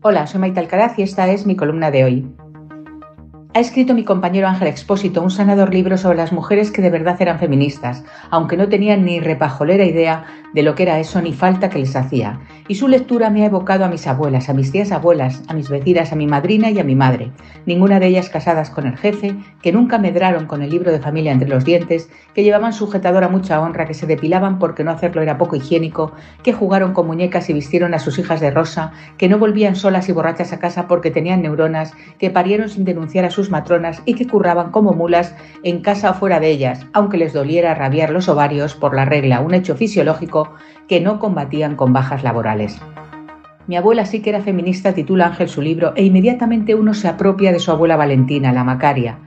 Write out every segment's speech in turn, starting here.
Hola, soy Maite Alcaraz y esta es mi columna de hoy. Ha escrito mi compañero Ángel Expósito un sanador libro sobre las mujeres que de verdad eran feministas, aunque no tenían ni repajolera idea de lo que era eso ni falta que les hacía. Y su lectura me ha evocado a mis abuelas, a mis tías abuelas, a mis vecinas, a mi madrina y a mi madre, ninguna de ellas casadas con el jefe, que nunca medraron con el libro de familia entre los dientes, que llevaban sujetador a mucha honra, que se depilaban porque no hacerlo era poco higiénico, que jugaron con muñecas y vistieron a sus hijas de rosa, que no volvían solas y borrachas a casa porque tenían neuronas, que parieron sin denunciar a sus matronas y que curraban como mulas en casa o fuera de ellas, aunque les doliera rabiar los ovarios por la regla, un hecho fisiológico que no combatían con bajas laborales. Mi abuela sí que era feminista, titula Ángel su libro, e inmediatamente uno se apropia de su abuela Valentina, la Macaria,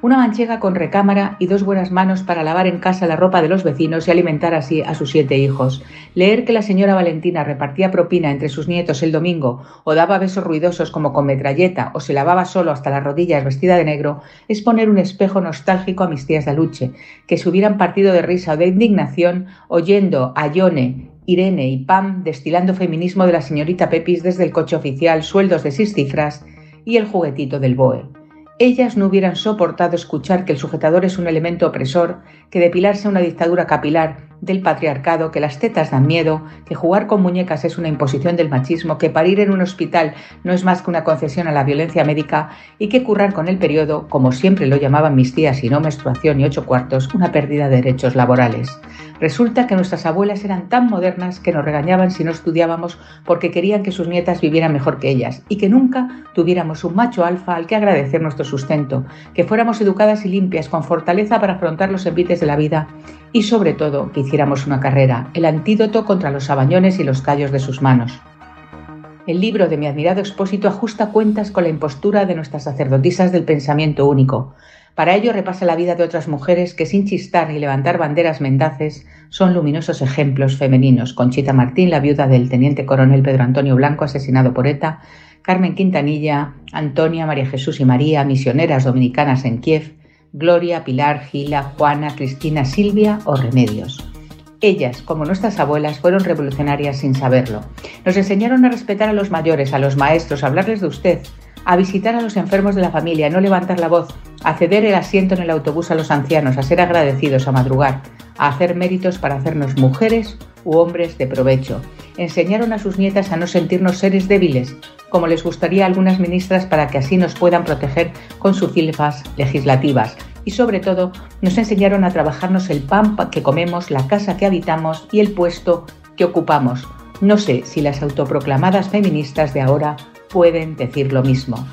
una manchega con recámara y dos buenas manos para lavar en casa la ropa de los vecinos y alimentar así a sus siete hijos. Leer que la señora Valentina repartía propina entre sus nietos el domingo o daba besos ruidosos como con metralleta o se lavaba solo hasta las rodillas vestida de negro es poner un espejo nostálgico a mis tías de Aluche, que se hubieran partido de risa o de indignación oyendo a Yone, Irene y Pam destilando feminismo de la señorita Pepis desde el coche oficial, sueldos de seis cifras y el juguetito del BOE. Ellas no hubieran soportado escuchar que el sujetador es un elemento opresor, que depilarse una dictadura capilar del patriarcado, que las tetas dan miedo, que jugar con muñecas es una imposición del machismo, que parir en un hospital no es más que una concesión a la violencia médica y que currar con el periodo, como siempre lo llamaban mis tías y no menstruación y ocho cuartos, una pérdida de derechos laborales. Resulta que nuestras abuelas eran tan modernas que nos regañaban si no estudiábamos porque querían que sus nietas vivieran mejor que ellas y que nunca tuviéramos un macho alfa al que agradecer nuestro sustento, que fuéramos educadas y limpias con fortaleza para afrontar los envites de la vida y sobre todo que hiciéramos una carrera, el antídoto contra los abañones y los callos de sus manos. El libro de mi admirado expósito ajusta cuentas con la impostura de nuestras sacerdotisas del pensamiento único, para ello repasa la vida de otras mujeres que sin chistar ni levantar banderas mendaces son luminosos ejemplos femeninos. Conchita Martín, la viuda del teniente coronel Pedro Antonio Blanco, asesinado por ETA, Carmen Quintanilla, Antonia, María Jesús y María, misioneras dominicanas en Kiev, Gloria, Pilar, Gila, Juana, Cristina, Silvia o Remedios. Ellas, como nuestras abuelas, fueron revolucionarias sin saberlo. Nos enseñaron a respetar a los mayores, a los maestros, a hablarles de usted, a visitar a los enfermos de la familia, no levantar la voz, a ceder el asiento en el autobús a los ancianos, a ser agradecidos, a madrugar, a hacer méritos para hacernos mujeres u hombres de provecho. Enseñaron a sus nietas a no sentirnos seres débiles, como les gustaría a algunas ministras para que así nos puedan proteger con sus filfas legislativas. Y sobre todo, nos enseñaron a trabajarnos el pan que comemos, la casa que habitamos y el puesto que ocupamos. No sé si las autoproclamadas feministas de ahora pueden decir lo mismo.